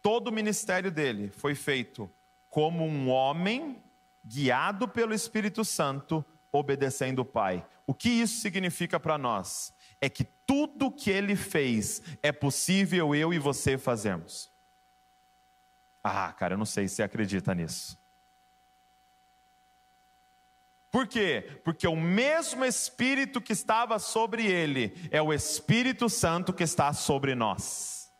todo o ministério dele foi feito como um homem guiado pelo Espírito Santo, obedecendo o Pai. O que isso significa para nós? É que tudo que ele fez é possível eu e você fazermos. Ah, cara, eu não sei se acredita nisso. Por quê? Porque o mesmo Espírito que estava sobre ele é o Espírito Santo que está sobre nós.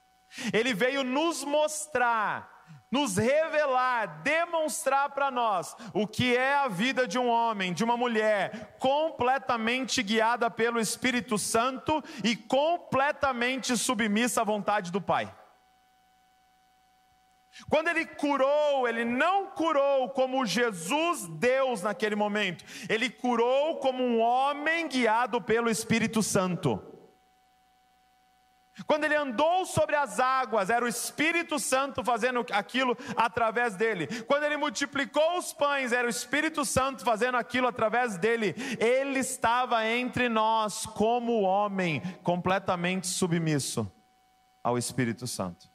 Ele veio nos mostrar nos revelar, demonstrar para nós o que é a vida de um homem, de uma mulher, completamente guiada pelo Espírito Santo e completamente submissa à vontade do Pai. Quando ele curou, ele não curou como Jesus Deus naquele momento, ele curou como um homem guiado pelo Espírito Santo. Quando ele andou sobre as águas, era o Espírito Santo fazendo aquilo através dele. Quando ele multiplicou os pães, era o Espírito Santo fazendo aquilo através dele. Ele estava entre nós como homem, completamente submisso ao Espírito Santo.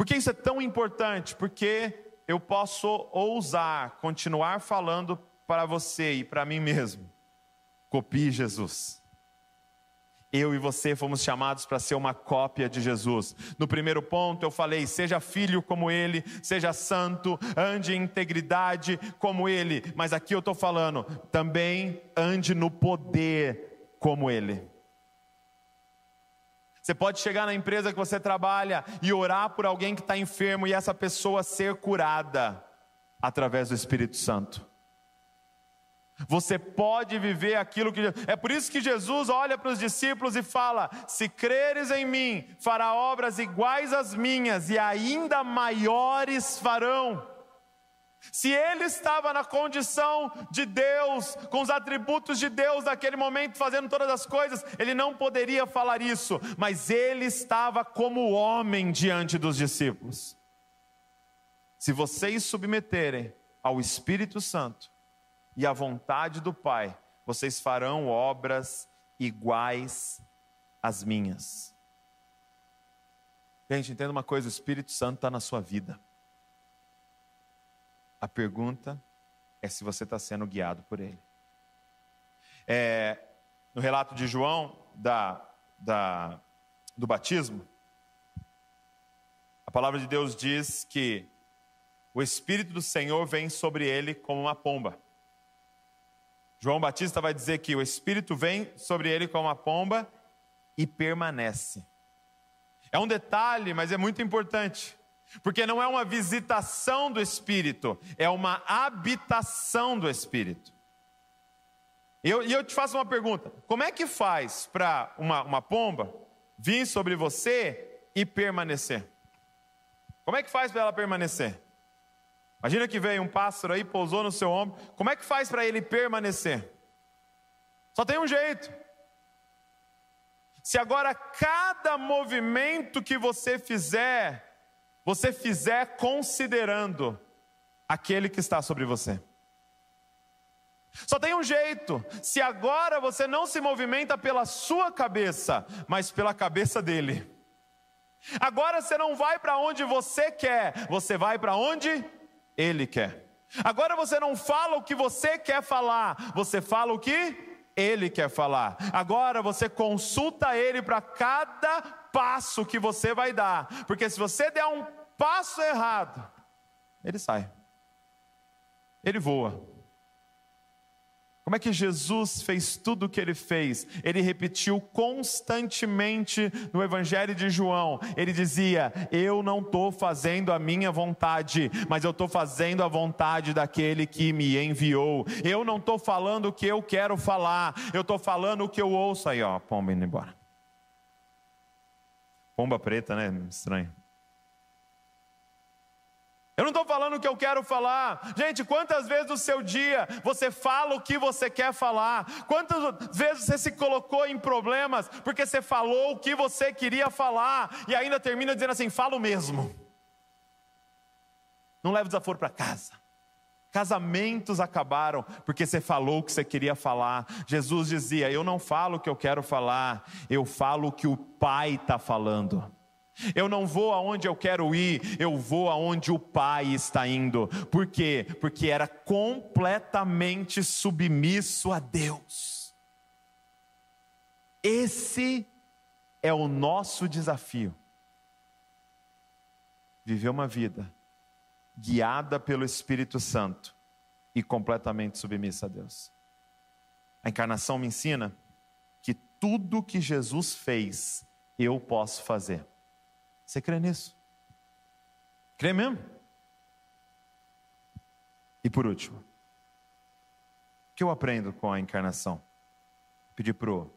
Por que isso é tão importante? Porque eu posso ousar continuar falando para você e para mim mesmo. Copie Jesus. Eu e você fomos chamados para ser uma cópia de Jesus. No primeiro ponto eu falei: seja filho como ele, seja santo, ande em integridade como ele. Mas aqui eu estou falando, também ande no poder como ele. Você pode chegar na empresa que você trabalha e orar por alguém que está enfermo e essa pessoa ser curada através do Espírito Santo. Você pode viver aquilo que. É por isso que Jesus olha para os discípulos e fala: Se creres em mim, fará obras iguais às minhas e ainda maiores farão. Se ele estava na condição de Deus, com os atributos de Deus naquele momento, fazendo todas as coisas, ele não poderia falar isso, mas ele estava como homem diante dos discípulos. Se vocês submeterem ao Espírito Santo, e a vontade do Pai, vocês farão obras iguais às minhas. Gente, entenda uma coisa: o Espírito Santo está na sua vida. A pergunta é se você está sendo guiado por ele. É, no relato de João, da, da, do batismo, a palavra de Deus diz que o Espírito do Senhor vem sobre ele como uma pomba. João Batista vai dizer que o Espírito vem sobre ele como uma pomba e permanece. É um detalhe, mas é muito importante. Porque não é uma visitação do Espírito, é uma habitação do Espírito. E eu, eu te faço uma pergunta: como é que faz para uma, uma pomba vir sobre você e permanecer? Como é que faz para ela permanecer? Imagina que veio um pássaro aí, pousou no seu ombro. Como é que faz para ele permanecer? Só tem um jeito. Se agora cada movimento que você fizer, você fizer considerando aquele que está sobre você. Só tem um jeito. Se agora você não se movimenta pela sua cabeça, mas pela cabeça dele. Agora você não vai para onde você quer, você vai para onde ele quer. Agora você não fala o que você quer falar, você fala o que Ele quer falar. Agora você consulta Ele para cada passo que você vai dar, porque se você der um passo errado, Ele sai, Ele voa. Como é que Jesus fez tudo o que ele fez? Ele repetiu constantemente no Evangelho de João. Ele dizia: Eu não estou fazendo a minha vontade, mas eu estou fazendo a vontade daquele que me enviou. Eu não estou falando o que eu quero falar, eu estou falando o que eu ouço. Aí, ó, pomba indo embora. Pomba preta, né? Estranho. Eu não estou falando o que eu quero falar. Gente, quantas vezes no seu dia você fala o que você quer falar? Quantas vezes você se colocou em problemas porque você falou o que você queria falar e ainda termina dizendo assim: falo mesmo. Não leva desaforo para casa. Casamentos acabaram porque você falou o que você queria falar. Jesus dizia: Eu não falo o que eu quero falar, eu falo o que o Pai está falando. Eu não vou aonde eu quero ir, eu vou aonde o Pai está indo. Por quê? Porque era completamente submisso a Deus. Esse é o nosso desafio. Viver uma vida guiada pelo Espírito Santo e completamente submissa a Deus. A encarnação me ensina que tudo que Jesus fez, eu posso fazer. Você crê nisso? Crê mesmo? E por último, o que eu aprendo com a encarnação? Pedir pro,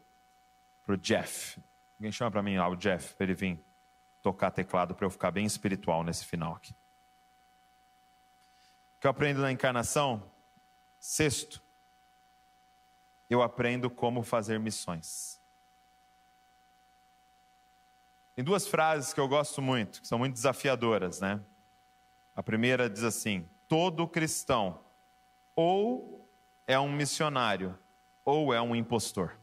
pro Jeff. Alguém chama para mim lá o Jeff, para ele vir tocar teclado para eu ficar bem espiritual nesse final aqui. Que eu aprendo na encarnação? Sexto, eu aprendo como fazer missões. Tem duas frases que eu gosto muito, que são muito desafiadoras, né? A primeira diz assim: todo cristão ou é um missionário ou é um impostor.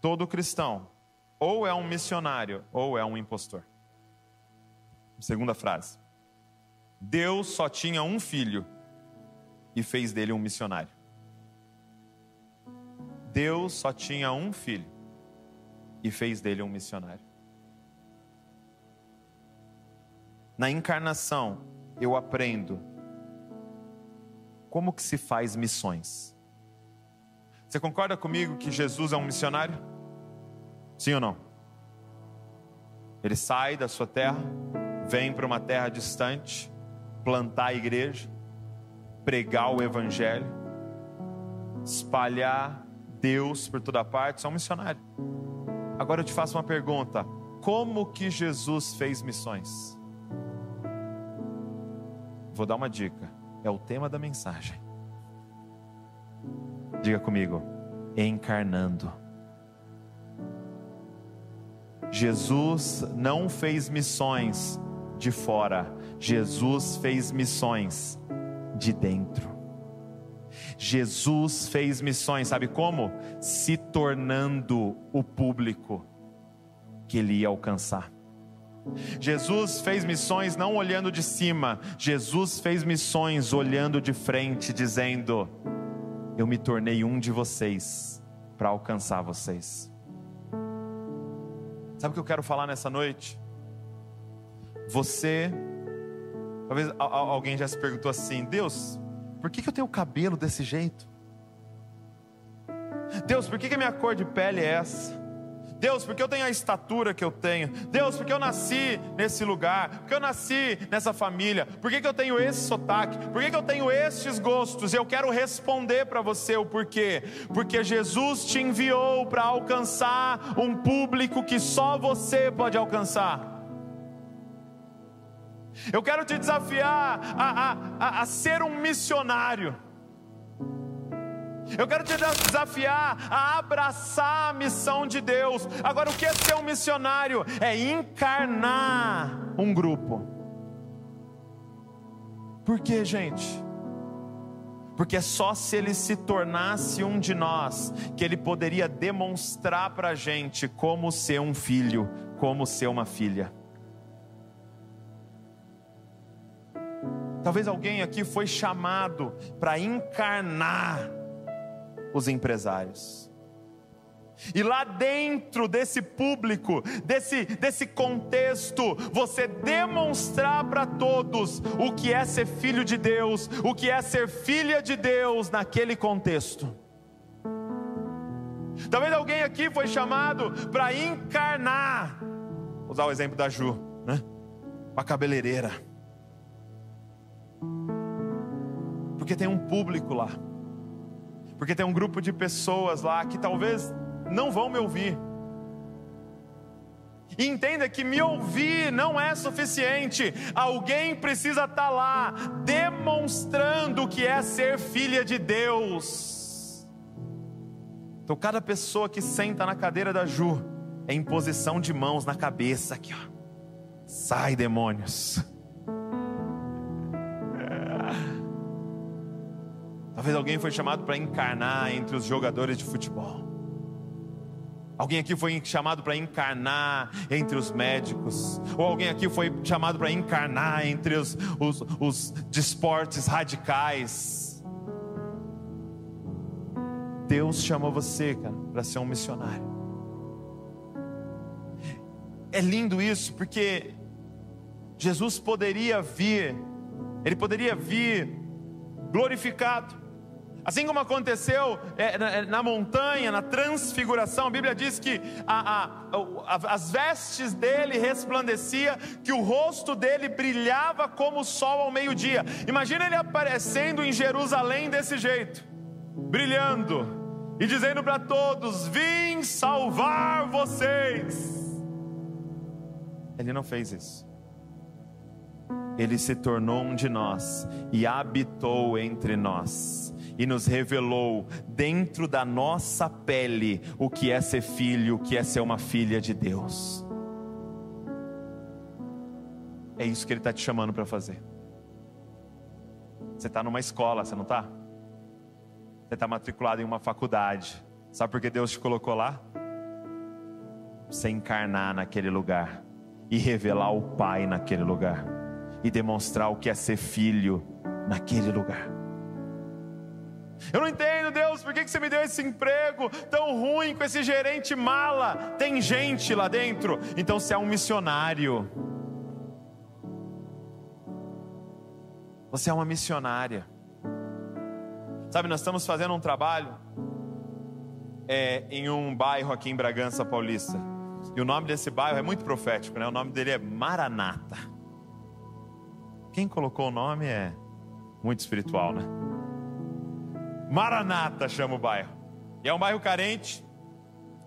Todo cristão ou é um missionário ou é um impostor. Segunda frase. Deus só tinha um filho e fez dele um missionário. Deus só tinha um filho e fez dele um missionário. Na encarnação, eu aprendo como que se faz missões. Você concorda comigo que Jesus é um missionário? Sim ou não? Ele sai da sua terra, vem para uma terra distante, plantar a igreja, pregar o evangelho, espalhar Deus por toda parte, são missionários. Agora eu te faço uma pergunta: como que Jesus fez missões? Vou dar uma dica, é o tema da mensagem. Diga comigo, encarnando. Jesus não fez missões de fora, Jesus fez missões de dentro. Jesus fez missões, sabe como? Se tornando o público que ele ia alcançar. Jesus fez missões não olhando de cima, Jesus fez missões olhando de frente, dizendo: Eu me tornei um de vocês para alcançar vocês. Sabe o que eu quero falar nessa noite? Você, talvez alguém já se perguntou assim: Deus, por que, que eu tenho o cabelo desse jeito? Deus, por que, que a minha cor de pele é essa? Deus, porque eu tenho a estatura que eu tenho. Deus, porque eu nasci nesse lugar. Porque eu nasci nessa família. Por que, que eu tenho esse sotaque? Por que, que eu tenho estes gostos? Eu quero responder para você o porquê. Porque Jesus te enviou para alcançar um público que só você pode alcançar. Eu quero te desafiar a, a, a, a ser um missionário. Eu quero te desafiar a abraçar a missão de Deus. Agora, o que é ser um missionário? É encarnar um grupo. Por quê, gente? Porque é só se ele se tornasse um de nós que ele poderia demonstrar para a gente como ser um filho, como ser uma filha. Talvez alguém aqui foi chamado para encarnar os empresários. E lá dentro desse público, desse, desse contexto, você demonstrar para todos o que é ser filho de Deus, o que é ser filha de Deus naquele contexto. Talvez alguém aqui foi chamado para encarnar, vou usar o exemplo da Ju, né? A cabeleireira. Porque tem um público lá porque tem um grupo de pessoas lá que talvez não vão me ouvir. E entenda que me ouvir não é suficiente, alguém precisa estar tá lá demonstrando o que é ser filha de Deus. Então, cada pessoa que senta na cadeira da Ju é em posição de mãos na cabeça, aqui ó. Sai, demônios. Talvez alguém foi chamado para encarnar entre os jogadores de futebol. Alguém aqui foi chamado para encarnar entre os médicos. Ou alguém aqui foi chamado para encarnar entre os, os, os desportes radicais. Deus chamou você, cara, para ser um missionário. É lindo isso, porque Jesus poderia vir, ele poderia vir glorificado, Assim como aconteceu é, na, na, montanha, na transfiguração, a Bíblia diz que a, a, a, as vestes dele resplandecia, que o rosto dele brilhava como o sol ao meio-dia. Imagina ele aparecendo em Jerusalém desse jeito, brilhando e dizendo para todos: Vim salvar vocês. Ele não fez isso. Ele se tornou um de nós e habitou entre nós e nos revelou dentro da nossa pele o que é ser filho, o que é ser uma filha de Deus. É isso que Ele está te chamando para fazer. Você está numa escola, você não está? Você está matriculado em uma faculdade. Sabe por que Deus te colocou lá? Você encarnar naquele lugar e revelar o Pai naquele lugar e demonstrar o que é ser filho naquele lugar. Eu não entendo, Deus, por que você me deu esse emprego tão ruim com esse gerente mala? Tem gente lá dentro, então você é um missionário. Você é uma missionária. Sabe, nós estamos fazendo um trabalho é, em um bairro aqui em Bragança Paulista. E o nome desse bairro é muito profético, né? O nome dele é Maranata. Quem colocou o nome é muito espiritual, né? Maranata chama o bairro. E é um bairro carente.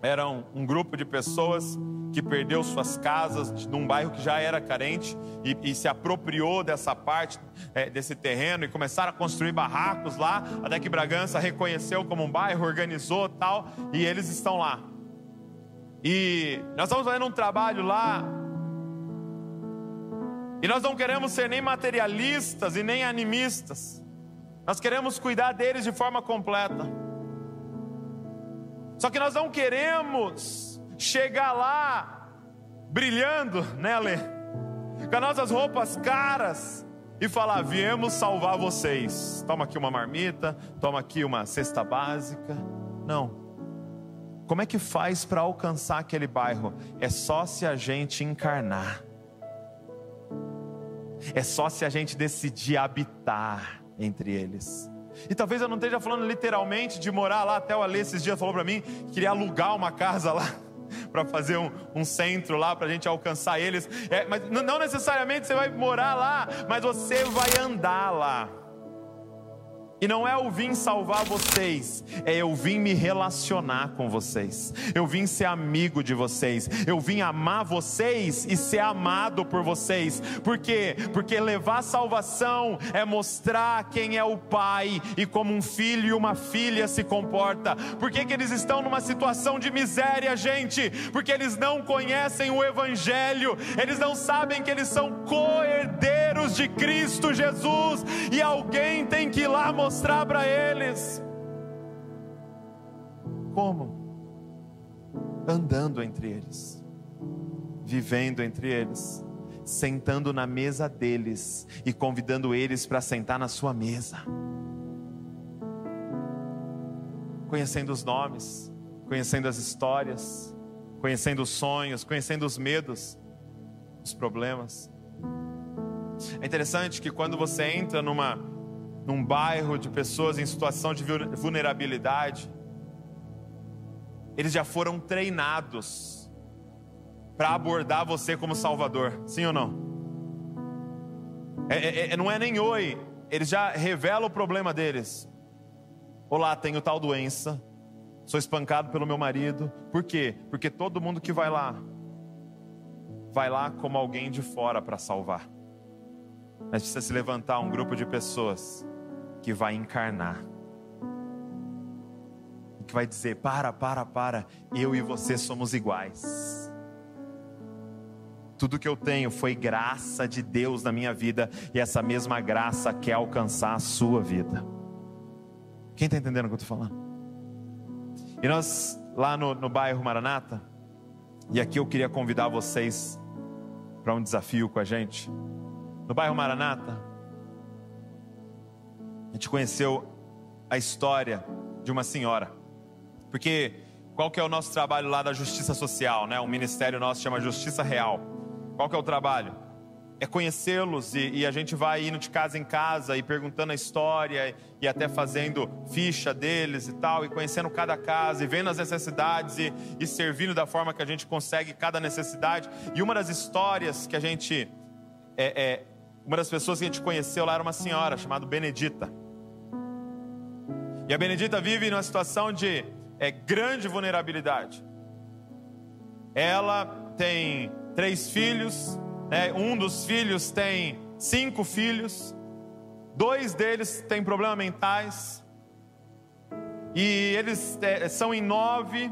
Era um, um grupo de pessoas que perdeu suas casas num bairro que já era carente e, e se apropriou dessa parte é, desse terreno e começaram a construir barracos lá, até que Bragança reconheceu como um bairro, organizou tal, e eles estão lá. E nós estamos fazendo um trabalho lá. E nós não queremos ser nem materialistas e nem animistas. Nós queremos cuidar deles de forma completa. Só que nós não queremos chegar lá brilhando, né, Lê? Com as nossas roupas caras e falar: viemos salvar vocês. Toma aqui uma marmita, toma aqui uma cesta básica. Não. Como é que faz para alcançar aquele bairro? É só se a gente encarnar. É só se a gente decidir habitar entre eles. E talvez eu não esteja falando literalmente de morar lá, até o Alê esses dias falou para mim que queria alugar uma casa lá para fazer um, um, centro lá para a gente alcançar eles. É, mas não necessariamente você vai morar lá, mas você vai andar lá. E não é eu vim salvar vocês, é eu vim me relacionar com vocês. Eu vim ser amigo de vocês. Eu vim amar vocês e ser amado por vocês. Por quê? Porque levar salvação é mostrar quem é o pai e como um filho e uma filha se comporta. Por que, que eles estão numa situação de miséria, gente? Porque eles não conhecem o evangelho. Eles não sabem que eles são co-herdeiros de Cristo Jesus e alguém tem que ir lá mostrar mostrar para eles. Como? Andando entre eles, vivendo entre eles, sentando na mesa deles e convidando eles para sentar na sua mesa. Conhecendo os nomes, conhecendo as histórias, conhecendo os sonhos, conhecendo os medos, os problemas. É interessante que quando você entra numa num bairro de pessoas em situação de vulnerabilidade, eles já foram treinados para abordar você como Salvador, sim ou não? É, é, é, não é nem oi, eles já revelam o problema deles. Olá, tenho tal doença, sou espancado pelo meu marido. Por quê? Porque todo mundo que vai lá, vai lá como alguém de fora para salvar. Mas precisa se levantar um grupo de pessoas que vai encarnar. Que vai dizer: para, para, para, eu e você somos iguais. Tudo que eu tenho foi graça de Deus na minha vida, e essa mesma graça quer alcançar a sua vida. Quem está entendendo o que eu estou falando? E nós, lá no, no bairro Maranata, e aqui eu queria convidar vocês para um desafio com a gente. No bairro Maranata, a gente conheceu a história de uma senhora. Porque qual que é o nosso trabalho lá da justiça social, né? O ministério nosso chama Justiça Real. Qual que é o trabalho? é conhecê-los e, e, a gente vai indo de casa em casa e perguntando a história e até fazendo ficha deles e tal, e conhecendo cada casa e vendo as necessidades e, e servindo da forma que a gente consegue cada necessidade. E uma das histórias que a gente, é, é, uma das pessoas que a gente conheceu lá era uma senhora chamada Benedita. E a Benedita vive numa situação de é, grande vulnerabilidade. Ela tem três filhos, né? um dos filhos tem cinco filhos, dois deles têm problemas mentais, e eles é, são em nove,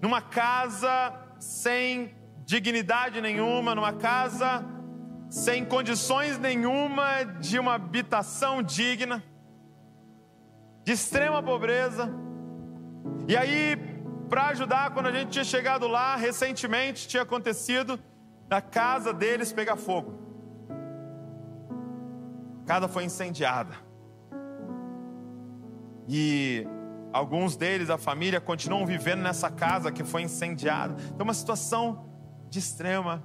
numa casa sem dignidade nenhuma, numa casa sem condições nenhuma de uma habitação digna, de extrema pobreza. E aí para ajudar, quando a gente tinha chegado lá, recentemente tinha acontecido na casa deles pegar fogo. A casa foi incendiada. E alguns deles, a família, continuam vivendo nessa casa que foi incendiada. Então, uma situação de extrema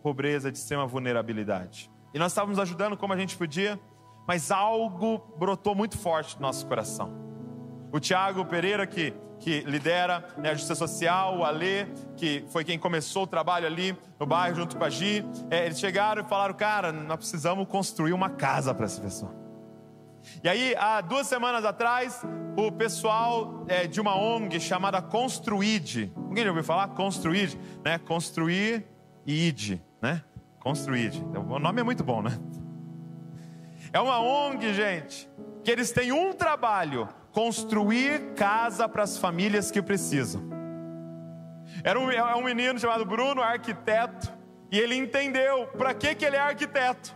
pobreza, de extrema vulnerabilidade. E nós estávamos ajudando como a gente podia, mas algo brotou muito forte no nosso coração. O Tiago Pereira, que que lidera né, a Justiça Social, o Alê, que foi quem começou o trabalho ali no bairro junto com a Gi. É, eles chegaram e falaram, cara, nós precisamos construir uma casa para essa pessoa. E aí, há duas semanas atrás, o pessoal é, de uma ONG chamada Construid, alguém já ouviu falar? Construid, né? Construir e id, né? Construid. O nome é muito bom, né? É uma ONG, gente, que eles têm um trabalho construir casa para as famílias que precisam. Era um, é um menino chamado Bruno, arquiteto, e ele entendeu para que, que ele é arquiteto.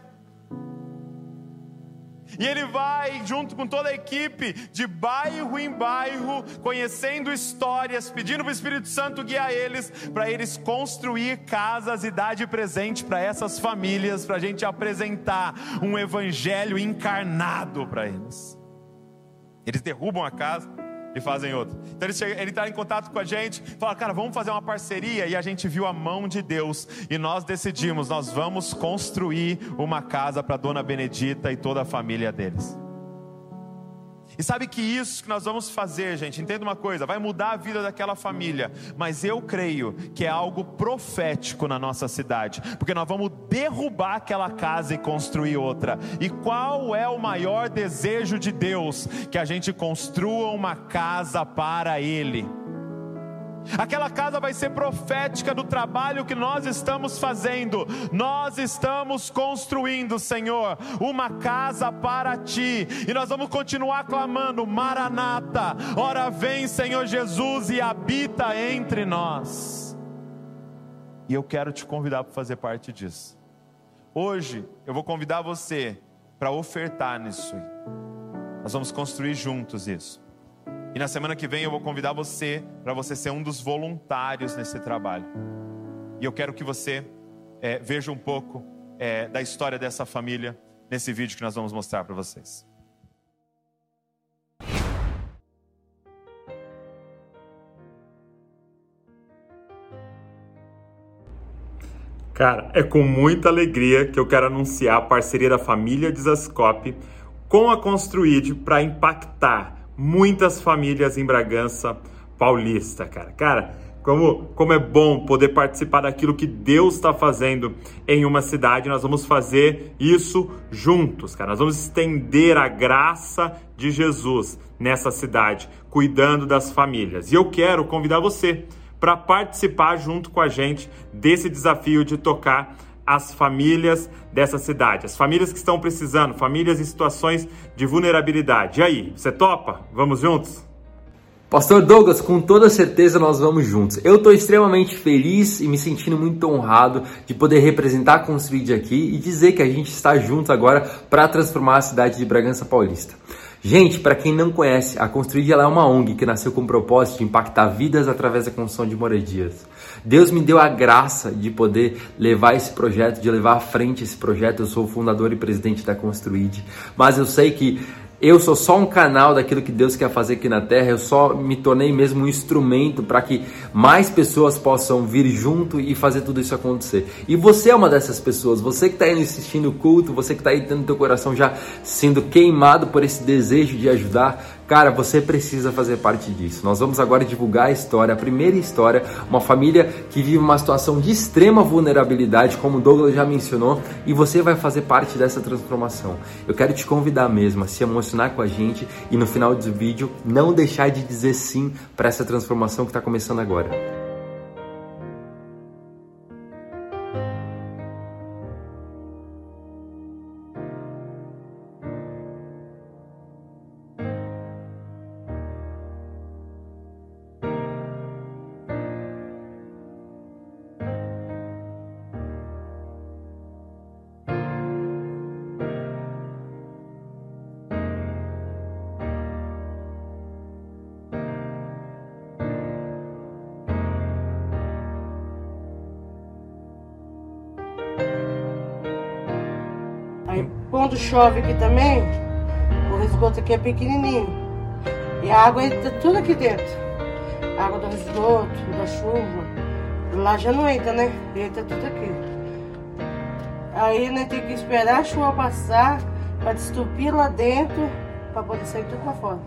E ele vai, junto com toda a equipe, de bairro em bairro, conhecendo histórias, pedindo para o Espírito Santo guiar eles, para eles construir casas e dar de presente para essas famílias, para a gente apresentar um evangelho encarnado para eles. Eles derrubam a casa e fazem outra. Então ele está em contato com a gente, fala, cara, vamos fazer uma parceria. E a gente viu a mão de Deus e nós decidimos, nós vamos construir uma casa para Dona Benedita e toda a família deles. E sabe que isso que nós vamos fazer, gente, entenda uma coisa, vai mudar a vida daquela família, mas eu creio que é algo profético na nossa cidade, porque nós vamos derrubar aquela casa e construir outra. E qual é o maior desejo de Deus? Que a gente construa uma casa para Ele. Aquela casa vai ser profética do trabalho que nós estamos fazendo. Nós estamos construindo, Senhor, uma casa para ti. E nós vamos continuar clamando: Maranata, ora vem, Senhor Jesus, e habita entre nós. E eu quero te convidar para fazer parte disso. Hoje eu vou convidar você para ofertar nisso. Nós vamos construir juntos isso. E na semana que vem eu vou convidar você para você ser um dos voluntários nesse trabalho. E eu quero que você é, veja um pouco é, da história dessa família nesse vídeo que nós vamos mostrar para vocês. Cara, é com muita alegria que eu quero anunciar a parceria da família Desascope com a Construid para impactar muitas famílias em Bragança Paulista, cara. Cara, como, como é bom poder participar daquilo que Deus está fazendo em uma cidade. Nós vamos fazer isso juntos, cara. Nós vamos estender a graça de Jesus nessa cidade, cuidando das famílias. E eu quero convidar você para participar junto com a gente desse desafio de tocar as famílias dessa cidade, as famílias que estão precisando, famílias em situações de vulnerabilidade. E aí, você topa? Vamos juntos? Pastor Douglas, com toda certeza nós vamos juntos. Eu estou extremamente feliz e me sentindo muito honrado de poder representar a Construid aqui e dizer que a gente está junto agora para transformar a cidade de Bragança Paulista. Gente, para quem não conhece, a Construid é uma ONG que nasceu com o propósito de impactar vidas através da construção de moradias. Deus me deu a graça de poder levar esse projeto, de levar à frente esse projeto. Eu sou o fundador e presidente da Construid, mas eu sei que eu sou só um canal daquilo que Deus quer fazer aqui na terra, eu só me tornei mesmo um instrumento para que mais pessoas possam vir junto e fazer tudo isso acontecer. E você é uma dessas pessoas, você que está aí assistindo o culto, você que está aí tendo teu coração já sendo queimado por esse desejo de ajudar, Cara, você precisa fazer parte disso. Nós vamos agora divulgar a história, a primeira história, uma família que vive uma situação de extrema vulnerabilidade, como o Douglas já mencionou, e você vai fazer parte dessa transformação. Eu quero te convidar mesmo a se emocionar com a gente e no final do vídeo não deixar de dizer sim para essa transformação que está começando agora. Chove aqui também, o esgoto aqui é pequenininho. E a água entra tudo aqui dentro. A água do esgoto, da chuva. Lá já não entra, né? Entra tudo aqui. Aí né, tem que esperar a chuva passar para destupir lá dentro para poder sair tudo para fora.